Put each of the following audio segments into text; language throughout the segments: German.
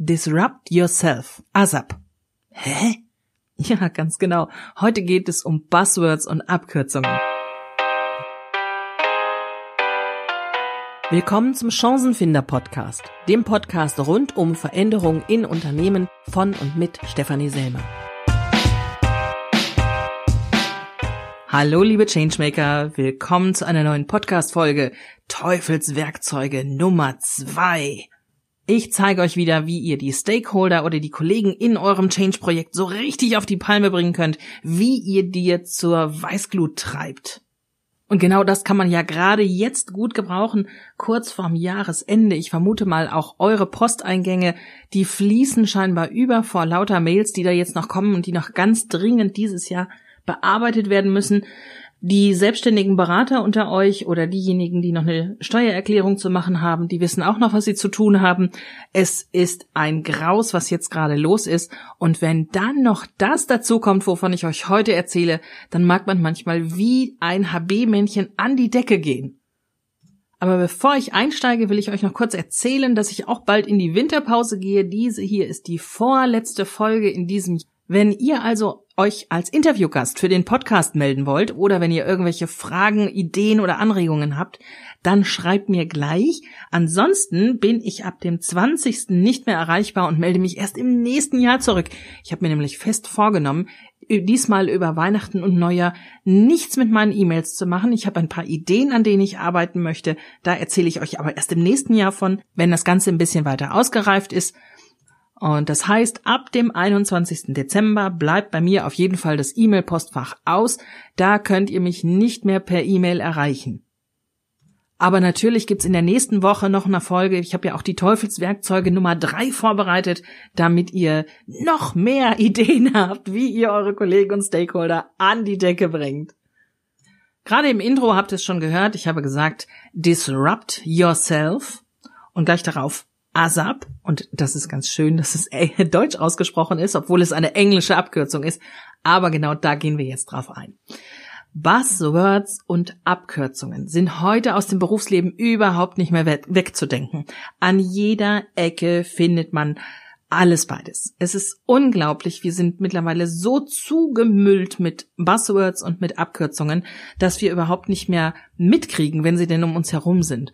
Disrupt Yourself. ASAP. Hä? Ja, ganz genau. Heute geht es um Buzzwords und Abkürzungen. Willkommen zum Chancenfinder Podcast, dem Podcast rund um Veränderungen in Unternehmen von und mit Stefanie Selmer. Hallo liebe Changemaker, willkommen zu einer neuen Podcast Folge Teufelswerkzeuge Nummer zwei. Ich zeige euch wieder, wie ihr die Stakeholder oder die Kollegen in eurem Change-Projekt so richtig auf die Palme bringen könnt, wie ihr dir zur Weißglut treibt. Und genau das kann man ja gerade jetzt gut gebrauchen, kurz vorm Jahresende. Ich vermute mal auch eure Posteingänge, die fließen scheinbar über vor lauter Mails, die da jetzt noch kommen und die noch ganz dringend dieses Jahr bearbeitet werden müssen. Die selbstständigen Berater unter euch oder diejenigen, die noch eine Steuererklärung zu machen haben, die wissen auch noch, was sie zu tun haben. Es ist ein Graus, was jetzt gerade los ist. Und wenn dann noch das dazu kommt, wovon ich euch heute erzähle, dann mag man manchmal wie ein HB-Männchen an die Decke gehen. Aber bevor ich einsteige, will ich euch noch kurz erzählen, dass ich auch bald in die Winterpause gehe. Diese hier ist die vorletzte Folge in diesem Jahr. Wenn ihr also euch als Interviewgast für den Podcast melden wollt oder wenn ihr irgendwelche Fragen, Ideen oder Anregungen habt, dann schreibt mir gleich. Ansonsten bin ich ab dem 20. nicht mehr erreichbar und melde mich erst im nächsten Jahr zurück. Ich habe mir nämlich fest vorgenommen, diesmal über Weihnachten und Neujahr nichts mit meinen E-Mails zu machen. Ich habe ein paar Ideen, an denen ich arbeiten möchte. Da erzähle ich euch aber erst im nächsten Jahr von, wenn das Ganze ein bisschen weiter ausgereift ist. Und das heißt, ab dem 21. Dezember bleibt bei mir auf jeden Fall das E-Mail-Postfach aus. Da könnt ihr mich nicht mehr per E-Mail erreichen. Aber natürlich gibt's in der nächsten Woche noch eine Folge. Ich habe ja auch die Teufelswerkzeuge Nummer drei vorbereitet, damit ihr noch mehr Ideen habt, wie ihr eure Kollegen und Stakeholder an die Decke bringt. Gerade im Intro habt ihr es schon gehört. Ich habe gesagt, disrupt yourself und gleich darauf ASAP, und das ist ganz schön, dass es deutsch ausgesprochen ist, obwohl es eine englische Abkürzung ist, aber genau da gehen wir jetzt drauf ein. Buzzwords und Abkürzungen sind heute aus dem Berufsleben überhaupt nicht mehr wegzudenken. An jeder Ecke findet man alles beides. Es ist unglaublich, wir sind mittlerweile so zugemüllt mit Buzzwords und mit Abkürzungen, dass wir überhaupt nicht mehr mitkriegen, wenn sie denn um uns herum sind.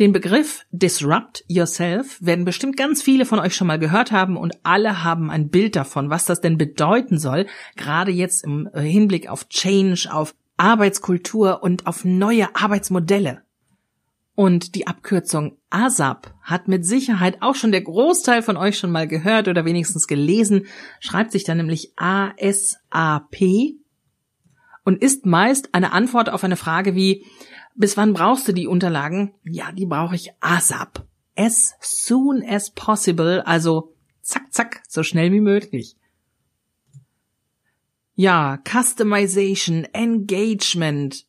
Den Begriff Disrupt Yourself werden bestimmt ganz viele von euch schon mal gehört haben und alle haben ein Bild davon, was das denn bedeuten soll, gerade jetzt im äh, Hinblick auf Change, auf Arbeitskultur und auf neue Arbeitsmodelle. Und die Abkürzung ASAP hat mit Sicherheit auch schon der Großteil von euch schon mal gehört oder wenigstens gelesen, schreibt sich dann nämlich ASAP und ist meist eine Antwort auf eine Frage wie, bis wann brauchst du die Unterlagen? Ja, die brauche ich ASAP. As soon as possible, also zack, zack, so schnell wie möglich. Ja, Customization, Engagement,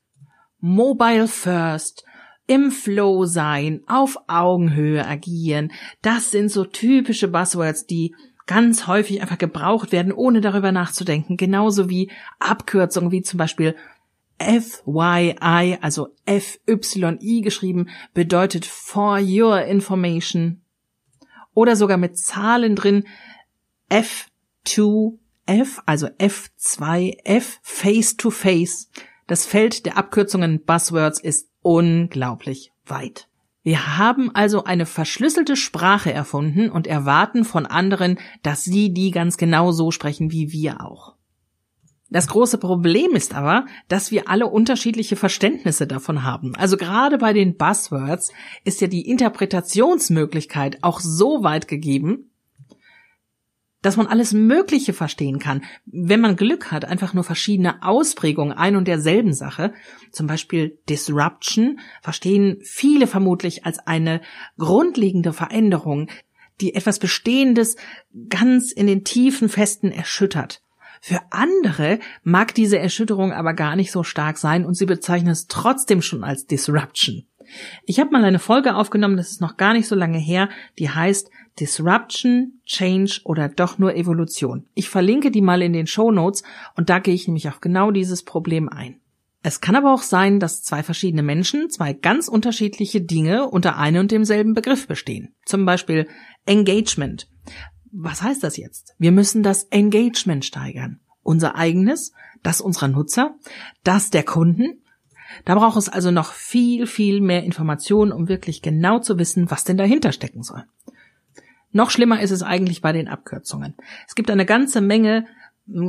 Mobile First, im Flow sein, auf Augenhöhe agieren, das sind so typische Buzzwords, die ganz häufig einfach gebraucht werden, ohne darüber nachzudenken. Genauso wie Abkürzungen wie zum Beispiel FYI, also FYI geschrieben, bedeutet for your information. Oder sogar mit Zahlen drin F2F, also F2F, face to face. Das Feld der Abkürzungen Buzzwords ist unglaublich weit. Wir haben also eine verschlüsselte Sprache erfunden und erwarten von anderen, dass sie die ganz genau so sprechen wie wir auch. Das große Problem ist aber, dass wir alle unterschiedliche Verständnisse davon haben. Also gerade bei den Buzzwords ist ja die Interpretationsmöglichkeit auch so weit gegeben, dass man alles Mögliche verstehen kann. Wenn man Glück hat, einfach nur verschiedene Ausprägungen ein und derselben Sache, zum Beispiel Disruption, verstehen viele vermutlich als eine grundlegende Veränderung, die etwas Bestehendes ganz in den tiefen Festen erschüttert. Für andere mag diese Erschütterung aber gar nicht so stark sein und sie bezeichnen es trotzdem schon als Disruption. Ich habe mal eine Folge aufgenommen, das ist noch gar nicht so lange her, die heißt Disruption, Change oder doch nur Evolution. Ich verlinke die mal in den Show Notes und da gehe ich nämlich auf genau dieses Problem ein. Es kann aber auch sein, dass zwei verschiedene Menschen zwei ganz unterschiedliche Dinge unter einem und demselben Begriff bestehen. Zum Beispiel Engagement. Was heißt das jetzt? Wir müssen das Engagement steigern. Unser eigenes, das unserer Nutzer, das der Kunden. Da braucht es also noch viel, viel mehr Informationen, um wirklich genau zu wissen, was denn dahinter stecken soll. Noch schlimmer ist es eigentlich bei den Abkürzungen. Es gibt eine ganze Menge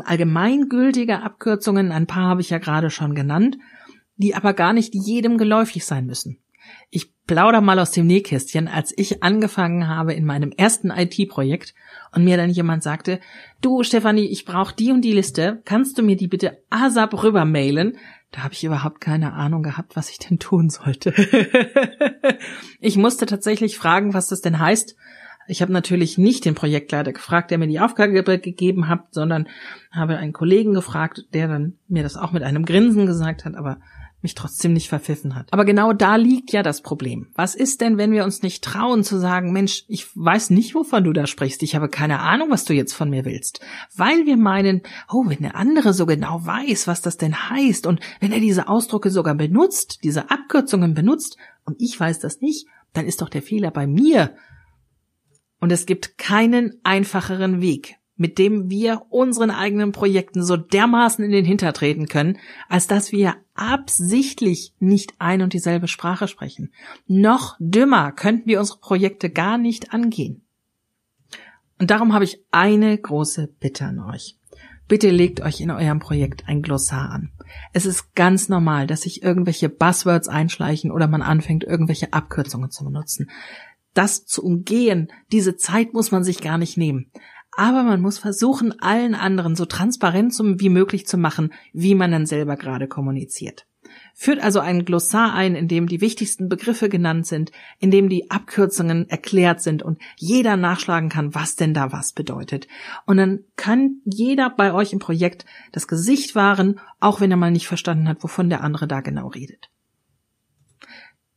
allgemeingültige Abkürzungen, ein paar habe ich ja gerade schon genannt, die aber gar nicht jedem geläufig sein müssen. Ich plauder mal aus dem Nähkästchen, als ich angefangen habe in meinem ersten IT-Projekt und mir dann jemand sagte, du Stefanie, ich brauche die und die Liste, kannst du mir die bitte ASAP rüber mailen? Da habe ich überhaupt keine Ahnung gehabt, was ich denn tun sollte. ich musste tatsächlich fragen, was das denn heißt ich habe natürlich nicht den Projektleiter gefragt, der mir die Aufgabe gegeben hat, sondern habe einen Kollegen gefragt, der dann mir das auch mit einem Grinsen gesagt hat, aber mich trotzdem nicht verpfiffen hat. Aber genau da liegt ja das Problem. Was ist denn, wenn wir uns nicht trauen zu sagen, Mensch, ich weiß nicht, wovon du da sprichst, ich habe keine Ahnung, was du jetzt von mir willst. Weil wir meinen, oh, wenn der andere so genau weiß, was das denn heißt und wenn er diese Ausdrücke sogar benutzt, diese Abkürzungen benutzt und ich weiß das nicht, dann ist doch der Fehler bei mir und es gibt keinen einfacheren Weg, mit dem wir unseren eigenen Projekten so dermaßen in den Hinter treten können, als dass wir absichtlich nicht ein und dieselbe Sprache sprechen. Noch dümmer könnten wir unsere Projekte gar nicht angehen. Und darum habe ich eine große Bitte an euch. Bitte legt euch in eurem Projekt ein Glossar an. Es ist ganz normal, dass sich irgendwelche Buzzwords einschleichen oder man anfängt, irgendwelche Abkürzungen zu benutzen das zu umgehen, diese Zeit muss man sich gar nicht nehmen. Aber man muss versuchen, allen anderen so transparent wie möglich zu machen, wie man dann selber gerade kommuniziert. Führt also ein Glossar ein, in dem die wichtigsten Begriffe genannt sind, in dem die Abkürzungen erklärt sind und jeder nachschlagen kann, was denn da was bedeutet. Und dann kann jeder bei euch im Projekt das Gesicht wahren, auch wenn er mal nicht verstanden hat, wovon der andere da genau redet.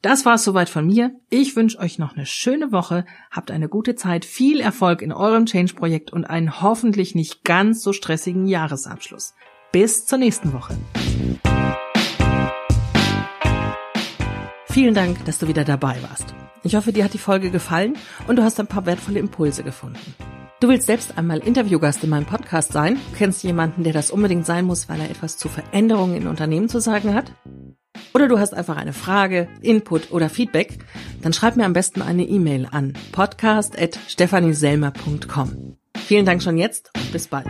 Das war's soweit von mir. Ich wünsche euch noch eine schöne Woche, habt eine gute Zeit, viel Erfolg in eurem Change-Projekt und einen hoffentlich nicht ganz so stressigen Jahresabschluss. Bis zur nächsten Woche. Vielen Dank, dass du wieder dabei warst. Ich hoffe, dir hat die Folge gefallen und du hast ein paar wertvolle Impulse gefunden. Du willst selbst einmal Interviewgast in meinem Podcast sein? Du kennst jemanden, der das unbedingt sein muss, weil er etwas zu Veränderungen in Unternehmen zu sagen hat? Oder du hast einfach eine Frage, Input oder Feedback, dann schreib mir am besten eine E-Mail an podcast.stephanieselmer.com. Vielen Dank schon jetzt und bis bald.